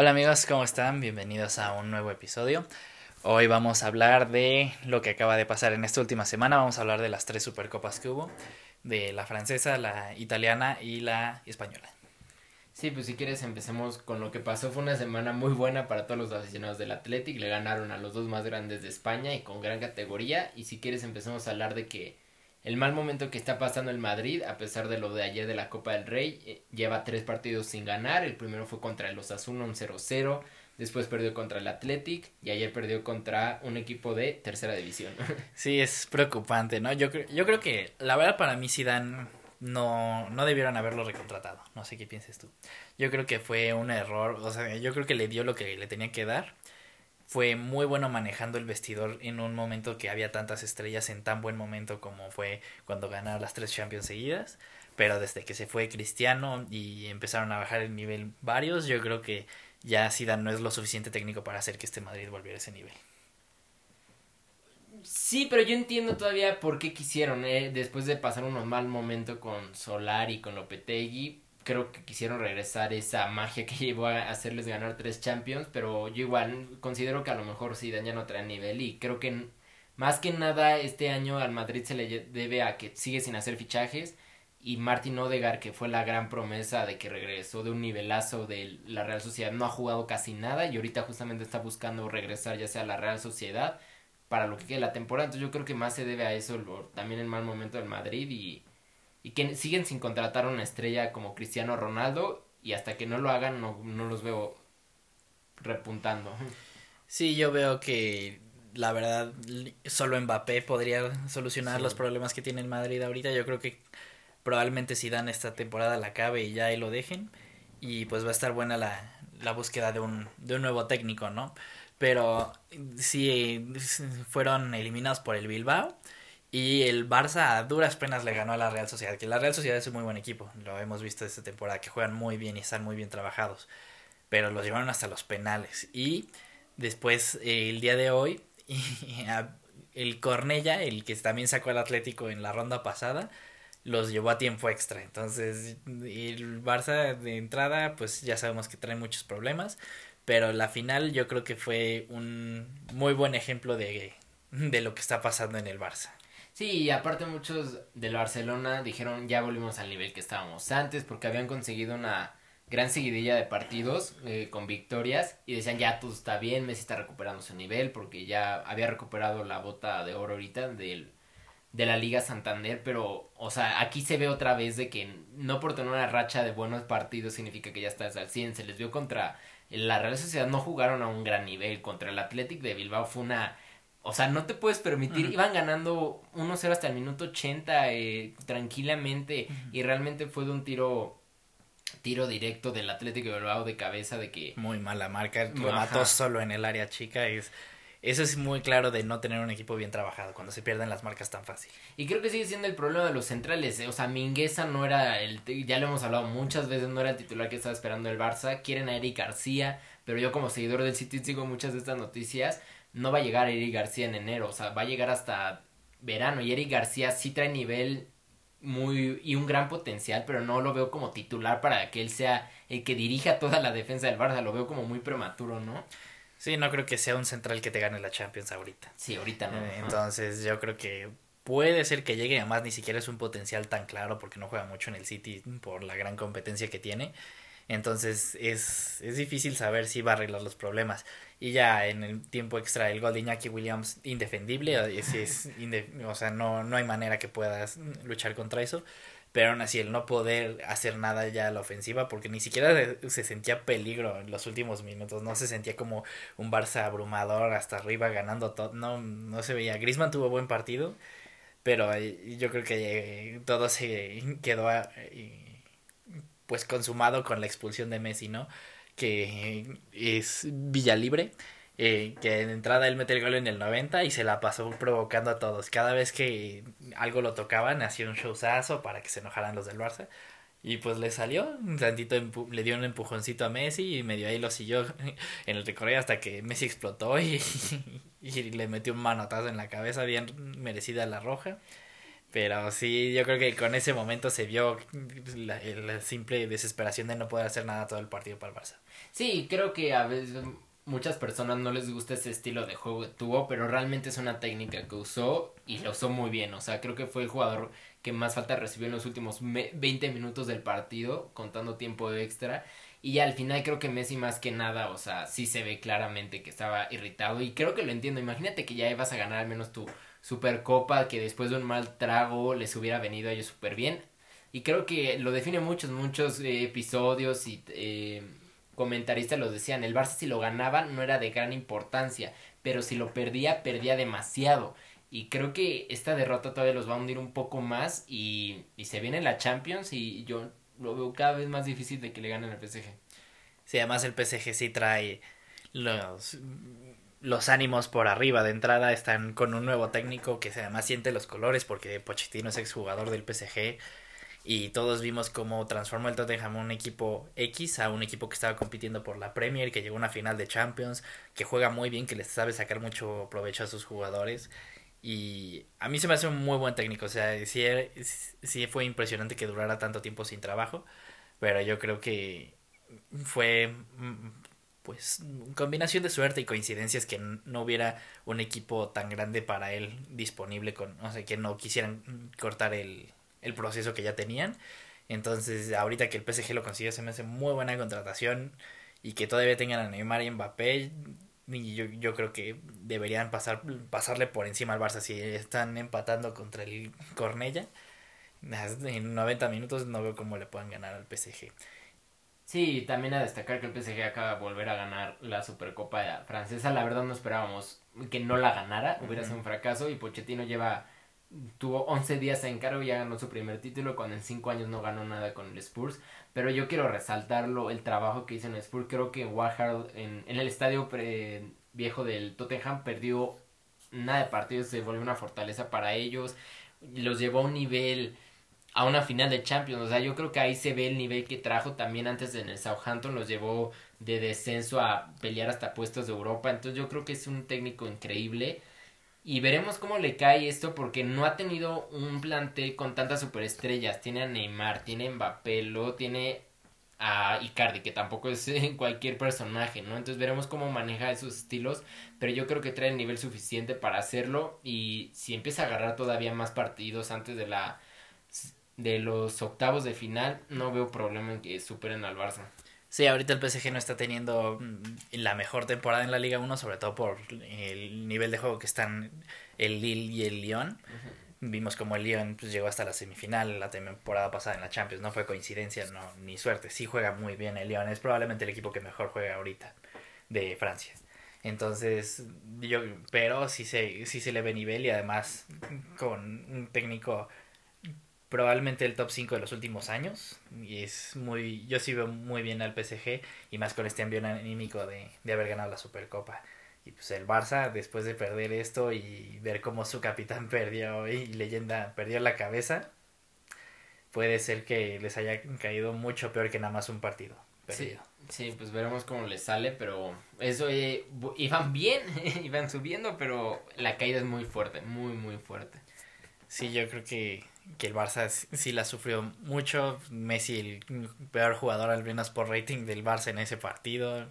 Hola amigos, ¿cómo están? Bienvenidos a un nuevo episodio. Hoy vamos a hablar de lo que acaba de pasar en esta última semana. Vamos a hablar de las tres supercopas que hubo, de la francesa, la italiana y la española. Sí, pues si quieres empecemos con lo que pasó. Fue una semana muy buena para todos los aficionados del Athletic. Le ganaron a los dos más grandes de España y con gran categoría. Y si quieres empecemos a hablar de que el mal momento que está pasando el Madrid, a pesar de lo de ayer de la Copa del Rey, eh, lleva tres partidos sin ganar. El primero fue contra el Osasuna, un 0-0. Después perdió contra el Athletic y ayer perdió contra un equipo de tercera división. Sí, es preocupante, ¿no? Yo, yo creo que la verdad para mí Zidane no, no debieron haberlo recontratado. No sé qué pienses tú. Yo creo que fue un error, o sea, yo creo que le dio lo que le tenía que dar. Fue muy bueno manejando el vestidor en un momento que había tantas estrellas en tan buen momento como fue cuando ganaron las tres Champions seguidas. Pero desde que se fue Cristiano y empezaron a bajar el nivel varios, yo creo que ya Zidane no es lo suficiente técnico para hacer que este Madrid volviera a ese nivel. Sí, pero yo entiendo todavía por qué quisieron, ¿eh? después de pasar unos mal momentos con Solar y con Lopetegui, creo que quisieron regresar esa magia que llevó a hacerles ganar tres Champions, pero yo igual considero que a lo mejor sí ya no trae nivel y creo que más que nada este año al Madrid se le debe a que sigue sin hacer fichajes y Martin Odegar que fue la gran promesa de que regresó de un nivelazo de la Real Sociedad no ha jugado casi nada y ahorita justamente está buscando regresar ya sea a la Real Sociedad para lo que quede la temporada. Entonces yo creo que más se debe a eso, también el mal momento del Madrid y, y que siguen sin contratar a una estrella como Cristiano Ronaldo y hasta que no lo hagan no, no los veo repuntando. Sí, yo veo que la verdad solo Mbappé podría solucionar los problemas que tiene el Madrid ahorita. Yo creo que probablemente si dan esta temporada la acabe y ya ahí lo dejen y pues va a estar buena la, la búsqueda de un, de un nuevo técnico, ¿no? Pero sí fueron eliminados por el Bilbao. Y el Barça a duras penas le ganó a la Real Sociedad. Que la Real Sociedad es un muy buen equipo. Lo hemos visto esta temporada. Que juegan muy bien y están muy bien trabajados. Pero los llevaron hasta los penales. Y después, el día de hoy, el Cornella, el que también sacó al Atlético en la ronda pasada, los llevó a tiempo extra. Entonces, el Barça de entrada, pues ya sabemos que trae muchos problemas pero la final yo creo que fue un muy buen ejemplo de, de lo que está pasando en el Barça. Sí, y aparte muchos del Barcelona dijeron ya volvimos al nivel que estábamos antes porque habían conseguido una gran seguidilla de partidos eh, con victorias y decían ya todo está bien, Messi está recuperando su nivel porque ya había recuperado la bota de oro ahorita del, de la Liga Santander, pero o sea, aquí se ve otra vez de que no por tener una racha de buenos partidos significa que ya estás al 100, se les vio contra la Real Sociedad no jugaron a un gran nivel. Contra el Athletic de Bilbao fue una. O sea, no te puedes permitir. Iban ganando 1-0 hasta el minuto 80 eh, tranquilamente. Y realmente fue de un tiro. Tiro directo del Atlético de Bilbao de cabeza de que. Muy mala marca. Lo mató solo en el área chica. Es eso es muy claro de no tener un equipo bien trabajado cuando se pierden las marcas tan fácil. Y creo que sigue siendo el problema de los centrales. ¿eh? O sea, Mingueza no era el. Ya lo hemos hablado muchas veces, no era el titular que estaba esperando el Barça. Quieren a Eric García, pero yo como seguidor del City sigo muchas de estas noticias. No va a llegar Eric García en enero, o sea, va a llegar hasta verano. Y Eric García sí trae nivel muy y un gran potencial, pero no lo veo como titular para que él sea el que dirija toda la defensa del Barça. Lo veo como muy prematuro, ¿no? Sí, no creo que sea un central que te gane la Champions ahorita. Sí, ahorita no. Eh, entonces yo creo que puede ser que llegue, además ni siquiera es un potencial tan claro porque no juega mucho en el City por la gran competencia que tiene. Entonces es, es difícil saber si va a arreglar los problemas. Y ya en el tiempo extra el gol de Iñaki Williams indefendible, es, es o sea, no, no hay manera que puedas luchar contra eso pero aún así el no poder hacer nada ya a la ofensiva porque ni siquiera se sentía peligro en los últimos minutos, no se sentía como un Barça abrumador hasta arriba ganando todo, no, no se veía. Griezmann tuvo buen partido, pero yo creo que todo se quedó pues consumado con la expulsión de Messi, ¿no? Que es Villalibre. libre eh, que en entrada él mete el gol en el 90 y se la pasó provocando a todos. Cada vez que algo lo tocaban, hacía un showzazo para que se enojaran los del Barça. Y pues le salió, un tantito le dio un empujoncito a Messi y medio ahí lo siguió en el recorrido hasta que Messi explotó y, y le metió un manotazo en la cabeza, bien merecida la roja. Pero sí, yo creo que con ese momento se vio la, la, simple desesperación de no poder hacer nada todo el partido para el Barça. Sí, creo que a veces muchas personas no les gusta ese estilo de juego que tuvo, pero realmente es una técnica que usó y lo usó muy bien. O sea, creo que fue el jugador que más falta recibió en los últimos 20 minutos del partido, contando tiempo extra. Y al final creo que Messi más que nada, o sea, sí se ve claramente que estaba irritado y creo que lo entiendo. Imagínate que ya ibas a ganar al menos tu Supercopa, que después de un mal trago les hubiera venido a ellos súper bien. Y creo que lo define muchos, muchos eh, episodios y eh, comentaristas lo decían. El Barça si lo ganaba no era de gran importancia, pero si lo perdía, perdía demasiado. Y creo que esta derrota todavía los va a hundir un poco más y, y se viene la Champions y yo lo veo cada vez más difícil de que le ganen al PSG. Sí, además el PSG sí trae los, los ánimos por arriba de entrada, están con un nuevo técnico que además siente los colores porque Pochettino es exjugador del PSG y todos vimos cómo transformó el Tottenham un equipo X a un equipo que estaba compitiendo por la Premier, que llegó a una final de Champions, que juega muy bien, que les sabe sacar mucho provecho a sus jugadores. Y a mí se me hace un muy buen técnico, o sea, sí, sí fue impresionante que durara tanto tiempo sin trabajo, pero yo creo que fue mm, pues combinación de suerte y coincidencias que no hubiera un equipo tan grande para él disponible con, o sea, que no quisieran cortar el, el proceso que ya tenían. Entonces, ahorita que el PSG lo consiguió, se me hace muy buena contratación y que todavía tengan a Neymar y Mbappé, y yo, yo creo que deberían pasar, pasarle por encima al Barça. Si están empatando contra el Cornella, en 90 minutos no veo cómo le puedan ganar al PSG. Sí, también a destacar que el PSG acaba de volver a ganar la Supercopa francesa. La verdad no esperábamos que no la ganara, hubiera sido un fracaso y Pochettino lleva tuvo 11 días en cargo y ya ganó su primer título cuando en 5 años no ganó nada con el Spurs. Pero yo quiero resaltarlo, el trabajo que hizo en el Spurs. Creo que Warhard en, en el estadio viejo del Tottenham perdió nada de partidos, se volvió una fortaleza para ellos. Los llevó a un nivel, a una final de Champions. O sea, yo creo que ahí se ve el nivel que trajo también antes en el Southampton. Los llevó de descenso a pelear hasta puestos de Europa. Entonces yo creo que es un técnico increíble y veremos cómo le cae esto porque no ha tenido un plantel con tantas superestrellas. Tiene a Neymar, tiene a Mbappé, luego tiene a Icardi, que tampoco es cualquier personaje, ¿no? Entonces veremos cómo maneja esos estilos, pero yo creo que trae el nivel suficiente para hacerlo y si empieza a agarrar todavía más partidos antes de la de los octavos de final, no veo problema en que superen al Barça. Sí, ahorita el PSG no está teniendo mm, la mejor temporada en la Liga 1, sobre todo por el nivel de juego que están el Lille y el Lyon. Vimos como el Lyon pues, llegó hasta la semifinal la temporada pasada en la Champions. No fue coincidencia, no, ni suerte. Sí juega muy bien el Lyon. Es probablemente el equipo que mejor juega ahorita de Francia. Entonces, yo, pero sí se, sí se le ve nivel y además con un técnico probablemente el top 5 de los últimos años. Y es muy. Yo sí veo muy bien al PSG y más con este envío anímico de, de haber ganado la Supercopa. Y pues el Barça, después de perder esto y ver cómo su capitán perdió y leyenda perdió la cabeza, puede ser que les haya caído mucho peor que nada más un partido perdido. Sí, pues veremos cómo les sale, pero eso eh, iban bien, iban subiendo, pero la caída es muy fuerte, muy, muy fuerte. Sí, yo creo que que el Barça sí la sufrió mucho. Messi, el peor jugador al menos por rating del Barça en ese partido.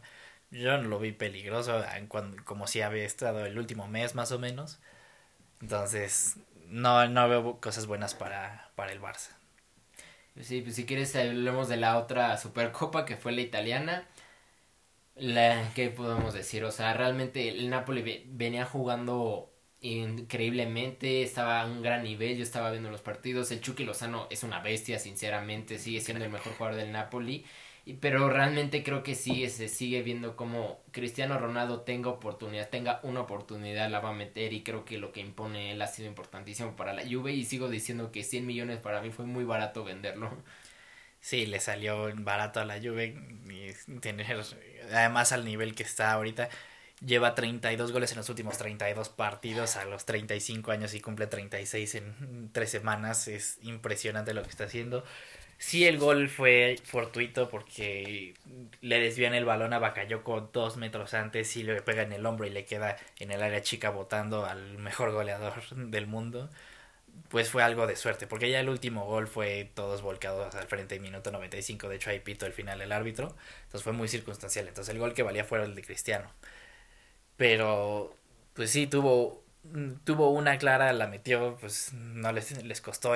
Yo no lo vi peligroso, cuando, como si había estado el último mes más o menos. Entonces, no, no veo cosas buenas para, para el Barça. Sí, pues si quieres hablemos de la otra Supercopa que fue la italiana. La, ¿Qué podemos decir? O sea, realmente el Napoli venía jugando increíblemente, estaba a un gran nivel, yo estaba viendo los partidos, el Chucky Lozano es una bestia, sinceramente, sigue siendo el mejor jugador del Napoli, pero realmente creo que sí, se sigue viendo como Cristiano Ronaldo tenga oportunidad, tenga una oportunidad, la va a meter y creo que lo que impone él ha sido importantísimo para la Juve y sigo diciendo que 100 millones para mí fue muy barato venderlo. Sí, le salió barato a la Juve y tener, además al nivel que está ahorita, lleva 32 goles en los últimos 32 partidos a los 35 años y cumple 36 en tres semanas. Es impresionante lo que está haciendo. Sí, el gol fue fortuito porque le desvían el balón a Bakayoko dos metros antes y le pega en el hombro y le queda en el área chica botando al mejor goleador del mundo. pues fue algo de suerte, porque ya el último gol fue todos volcados al frente minuto 95, de hecho ahí pito el final el árbitro, entonces fue muy circunstancial, entonces el gol que valía fue el de Cristiano. Pero pues sí tuvo tuvo una clara, la metió, pues no les, les costó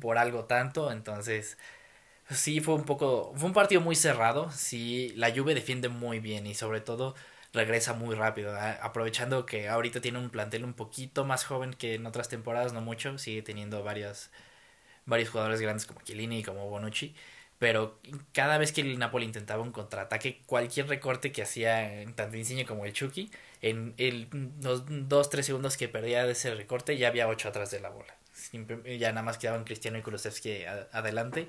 por algo tanto, entonces pues, sí fue un poco, fue un partido muy cerrado, sí, la Juve defiende muy bien y sobre todo regresa muy rápido, aprovechando que ahorita tiene un plantel un poquito más joven que en otras temporadas, no mucho, sigue teniendo varios, varios jugadores grandes como Chiellini y como Bonucci, pero cada vez que el Napoli intentaba un contraataque, cualquier recorte que hacía tanto Insigne como el Chucky, en el, los dos, tres segundos que perdía de ese recorte ya había ocho atrás de la bola. ya nada más quedaban Cristiano y Kulusevski adelante.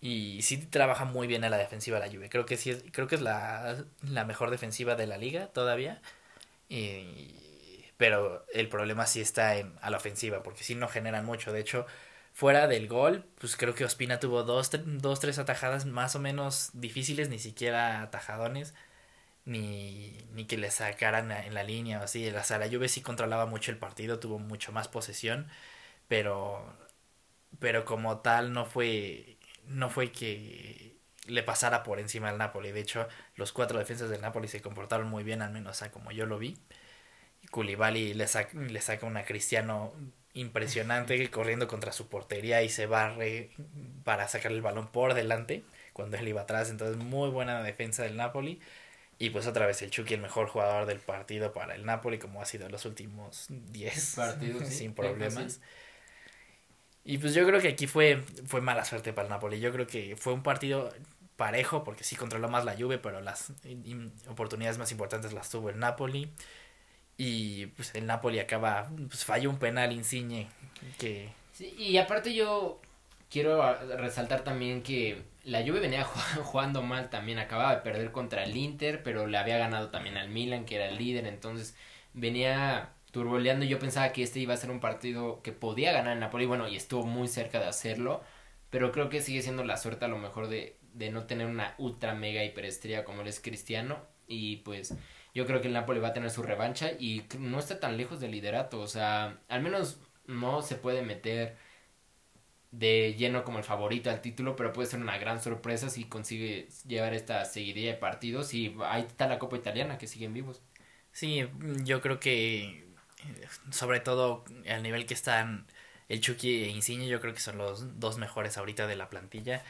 Y sí trabaja muy bien a la defensiva la Juve. Creo que sí es, creo que es la, la mejor defensiva de la liga todavía. Y, pero el problema sí está en, a la ofensiva, porque sí no generan mucho. De hecho, fuera del gol, pues creo que Ospina tuvo dos, dos tres atajadas más o menos difíciles, ni siquiera atajadones ni, ni que le sacaran en la línea o así. O sea, la Juve sí controlaba mucho el partido, tuvo mucho más posesión, pero, pero como tal no fue, no fue que le pasara por encima al Napoli. De hecho, los cuatro defensas del Napoli se comportaron muy bien, al menos como yo lo vi. Koulibaly le, saca, le saca una Cristiano impresionante corriendo contra su portería y se barre para sacar el balón por delante cuando él iba atrás. Entonces, muy buena defensa del Napoli. Y pues otra vez el Chucky, el mejor jugador del partido para el Napoli, como ha sido en los últimos 10 partidos, sin problemas. Y pues yo creo que aquí fue, fue mala suerte para el Napoli. Yo creo que fue un partido parejo, porque sí controló más la lluvia, pero las oportunidades más importantes las tuvo el Napoli. Y pues el Napoli acaba, pues falló un penal Insigne que... Sí, y aparte yo quiero resaltar también que la Juve venía jugando mal también, acababa de perder contra el Inter, pero le había ganado también al Milan, que era el líder, entonces venía turboleando. Yo pensaba que este iba a ser un partido que podía ganar el Napoli, bueno, y estuvo muy cerca de hacerlo, pero creo que sigue siendo la suerte a lo mejor de, de no tener una ultra mega hiperestría como él es Cristiano, y pues yo creo que el Napoli va a tener su revancha y no está tan lejos del liderato, o sea, al menos no se puede meter de lleno como el favorito al título, pero puede ser una gran sorpresa si consigue llevar esta seguidilla de partidos y ahí está la Copa Italiana que siguen vivos. Sí, yo creo que sobre todo al nivel que están el Chucky e Insigne, yo creo que son los dos mejores ahorita de la plantilla.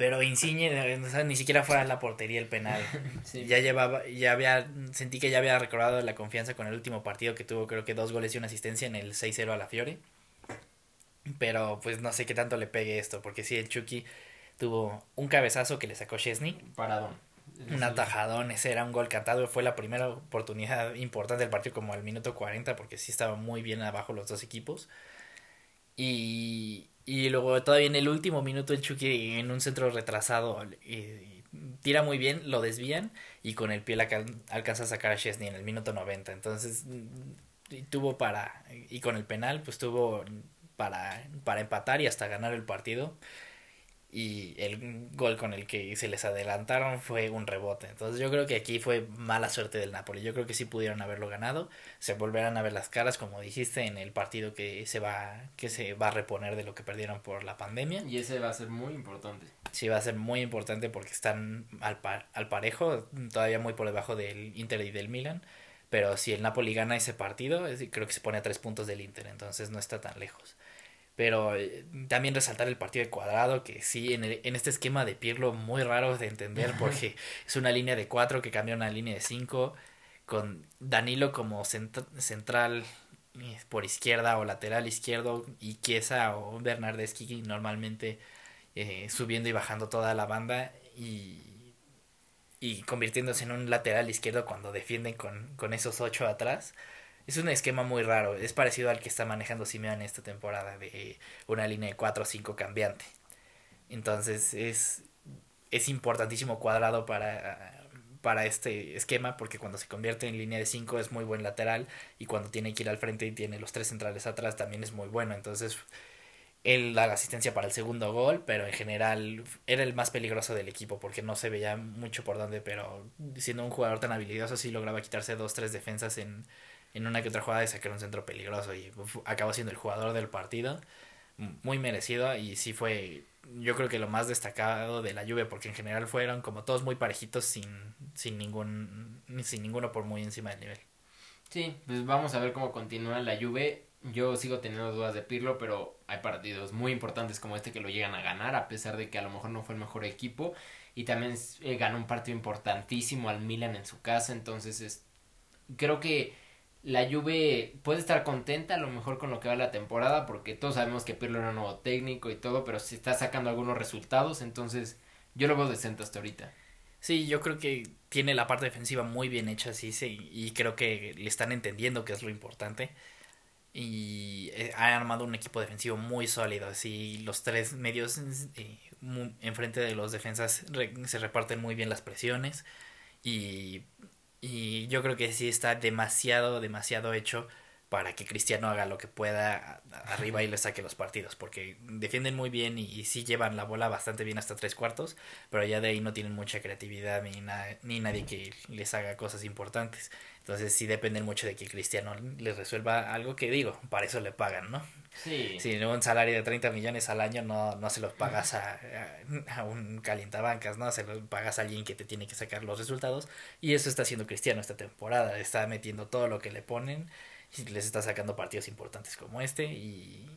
Pero Insigne, ni siquiera fuera la portería el penal. Ya llevaba, ya había, sentí que ya había recordado la confianza con el último partido que tuvo, creo que dos goles y una asistencia en el 6-0 a la Fiore. Pero pues no sé qué tanto le pegue esto, porque sí, el Chucky tuvo un cabezazo que le sacó Chesney. Paradón. Un atajadón, ese era un gol cantado, fue la primera oportunidad importante del partido como al minuto 40, porque sí estaba muy bien abajo los dos equipos. Y, y luego todavía en el último minuto el Chucky en un centro retrasado tira muy bien, lo desvían y con el pie alcanza a sacar a Chesney en el minuto 90. Entonces tuvo para, y con el penal pues tuvo para, para empatar y hasta ganar el partido. Y el gol con el que se les adelantaron fue un rebote. Entonces yo creo que aquí fue mala suerte del Napoli. Yo creo que sí pudieron haberlo ganado. Se volverán a ver las caras, como dijiste, en el partido que se va, que se va a reponer de lo que perdieron por la pandemia. Y ese va a ser muy importante. Sí, va a ser muy importante porque están al, al parejo, todavía muy por debajo del Inter y del Milan. Pero si el Napoli gana ese partido, creo que se pone a tres puntos del Inter, entonces no está tan lejos. Pero eh, también resaltar el partido de cuadrado, que sí, en, en este esquema de Pirlo muy raro de entender, porque es una línea de cuatro que cambia a una línea de cinco, con Danilo como central eh, por izquierda o lateral izquierdo, y Chiesa o Bernardeschi normalmente eh, subiendo y bajando toda la banda, y y convirtiéndose en un lateral izquierdo cuando defienden con, con esos ocho atrás. Es un esquema muy raro, es parecido al que está manejando Simeone esta temporada de una línea de 4 o 5 cambiante. Entonces es, es importantísimo cuadrado para, para este esquema porque cuando se convierte en línea de 5 es muy buen lateral y cuando tiene que ir al frente y tiene los tres centrales atrás también es muy bueno. Entonces él da la asistencia para el segundo gol, pero en general era el más peligroso del equipo porque no se veía mucho por dónde, pero siendo un jugador tan habilidoso sí lograba quitarse dos, tres defensas en, en una que otra jugada de sacar un centro peligroso y acabó siendo el jugador del partido. Muy merecido y sí fue yo creo que lo más destacado de la lluvia porque en general fueron como todos muy parejitos sin, sin ningún sin ninguno por muy encima del nivel. Sí, pues vamos a ver cómo continúa la lluvia. Yo sigo teniendo dudas de Pirlo, pero hay partidos muy importantes como este que lo llegan a ganar, a pesar de que a lo mejor no fue el mejor equipo. Y también eh, ganó un partido importantísimo al Milan en su casa. Entonces, es, creo que la Juve puede estar contenta a lo mejor con lo que va la temporada, porque todos sabemos que Pirlo era un nuevo técnico y todo, pero se está sacando algunos resultados. Entonces, yo lo veo decente hasta ahorita. Sí, yo creo que tiene la parte defensiva muy bien hecha, sí, y creo que le están entendiendo que es lo importante. Y eh, ha armado un equipo defensivo muy sólido, así los tres medios eh, enfrente de los defensas se reparten muy bien las presiones y, y yo creo que sí está demasiado, demasiado hecho para que Cristiano haga lo que pueda arriba y le saque los partidos, porque defienden muy bien y, sí llevan la bola bastante bien hasta tres cuartos, pero ya de ahí no tienen mucha creatividad ni, ni nadie que les haga cosas importantes. Entonces sí dependen mucho de que Cristiano les resuelva algo que digo, para eso le pagan, ¿no? Sí. Si un salario de 30 millones al año no, no se los pagas a, a, un calientabancas, ¿no? Se los pagas a alguien que te tiene que sacar los resultados y eso está haciendo Cristiano esta temporada, está metiendo todo lo que le ponen les está sacando partidos importantes como este y,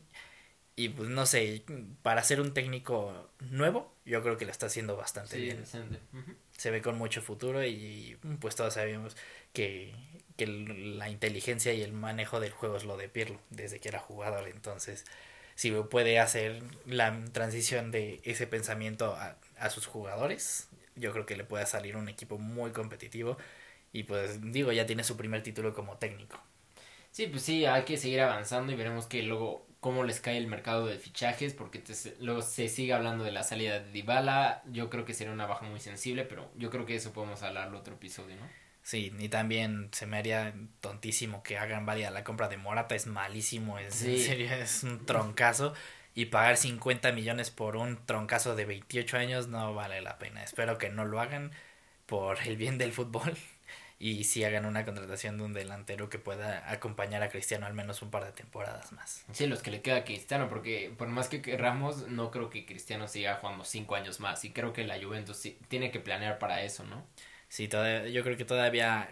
y pues no sé, para ser un técnico nuevo, yo creo que lo está haciendo bastante bien. Se ve con mucho futuro y pues todos sabemos que, que la inteligencia y el manejo del juego es lo de Pirlo desde que era jugador, entonces si puede hacer la transición de ese pensamiento a, a sus jugadores, yo creo que le puede salir un equipo muy competitivo y pues digo, ya tiene su primer título como técnico. Sí, pues sí, hay que seguir avanzando y veremos que luego cómo les cae el mercado de fichajes, porque luego se sigue hablando de la salida de Dybala, yo creo que sería una baja muy sensible, pero yo creo que eso podemos hablar en otro episodio, ¿no? Sí, y también se me haría tontísimo que hagan válida la compra de Morata, es malísimo, es, en serio, es un troncazo, y pagar 50 millones por un troncazo de 28 años no vale la pena, espero que no lo hagan por el bien del fútbol y si hagan una contratación de un delantero que pueda acompañar a Cristiano al menos un par de temporadas más. Sí, los que le queda a Cristiano, porque por más que querramos, no creo que Cristiano siga jugando cinco años más y creo que la Juventus sí, tiene que planear para eso, ¿no? Sí, todavía, yo creo que todavía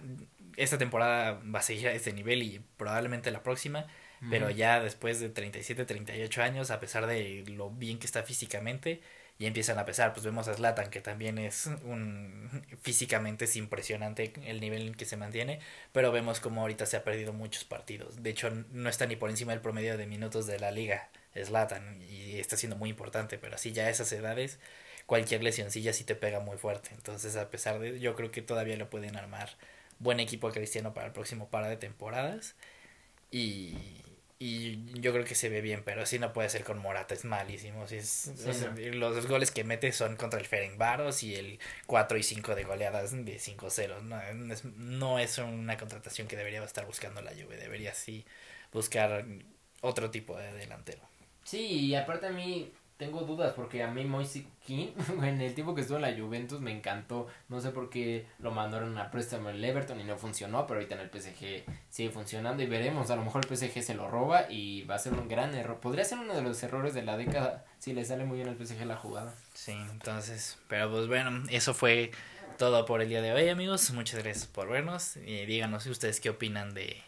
esta temporada va a seguir a este nivel y probablemente la próxima, pero ya después de 37, 38 años, a pesar de lo bien que está físicamente, y empiezan a pesar. Pues vemos a Zlatan, que también es un. físicamente es impresionante el nivel en que se mantiene, pero vemos como ahorita se ha perdido muchos partidos. De hecho, no está ni por encima del promedio de minutos de la liga Zlatan, y está siendo muy importante, pero así ya a esas edades, cualquier lesioncilla sí te pega muy fuerte. Entonces, a pesar de. yo creo que todavía lo pueden armar buen equipo a Cristiano para el próximo par de temporadas. Y, y yo creo que se ve bien, pero sí no puede ser con Morata, es malísimo. es, Los dos goles que mete son contra el Ferencváros y el 4 y 5 de goleadas de 5-0. No, es, no es una contratación que debería estar buscando la Juve, debería sí buscar otro tipo de delantero. Sí, y aparte a mí tengo dudas porque a mí Moise King en el tiempo que estuvo en la Juventus me encantó. No sé por qué lo mandaron a préstamo el Everton y no funcionó, pero ahorita en el PSG sigue funcionando y veremos. A lo mejor el PSG se lo roba y va a ser un gran error. Podría ser uno de los errores de la década si le sale muy bien al PSG la jugada. Sí, entonces, pero pues bueno, eso fue todo por el día de hoy, amigos. Muchas gracias por vernos y díganos ustedes qué opinan de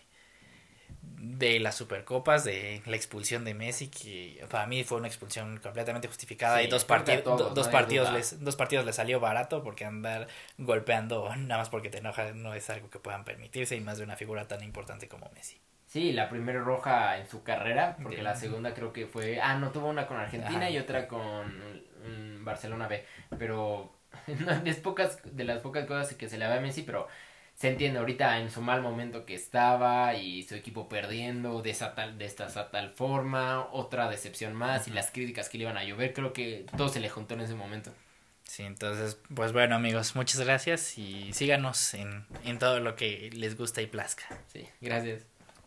de las supercopas, de la expulsión de Messi, que para mí fue una expulsión completamente justificada y dos, partidos dos, partidos les, dos partidos les salió barato porque andar golpeando nada más porque te enojas no es algo que puedan permitirse y más de una figura tan importante como Messi. Sí, la primera roja en su carrera, porque la segunda creo que fue, ah, no tuvo una con Argentina y otra con Barcelona B, pero es pocas de las pocas cosas que se le ve a Messi, pero se entiende ahorita en su mal momento que estaba y su equipo perdiendo de, esa tal, de esta tal forma, otra decepción más y las críticas que le iban a llover, creo que todo se le juntó en ese momento. Sí, entonces, pues bueno amigos, muchas gracias y síganos en, en todo lo que les gusta y plazca. Sí, gracias.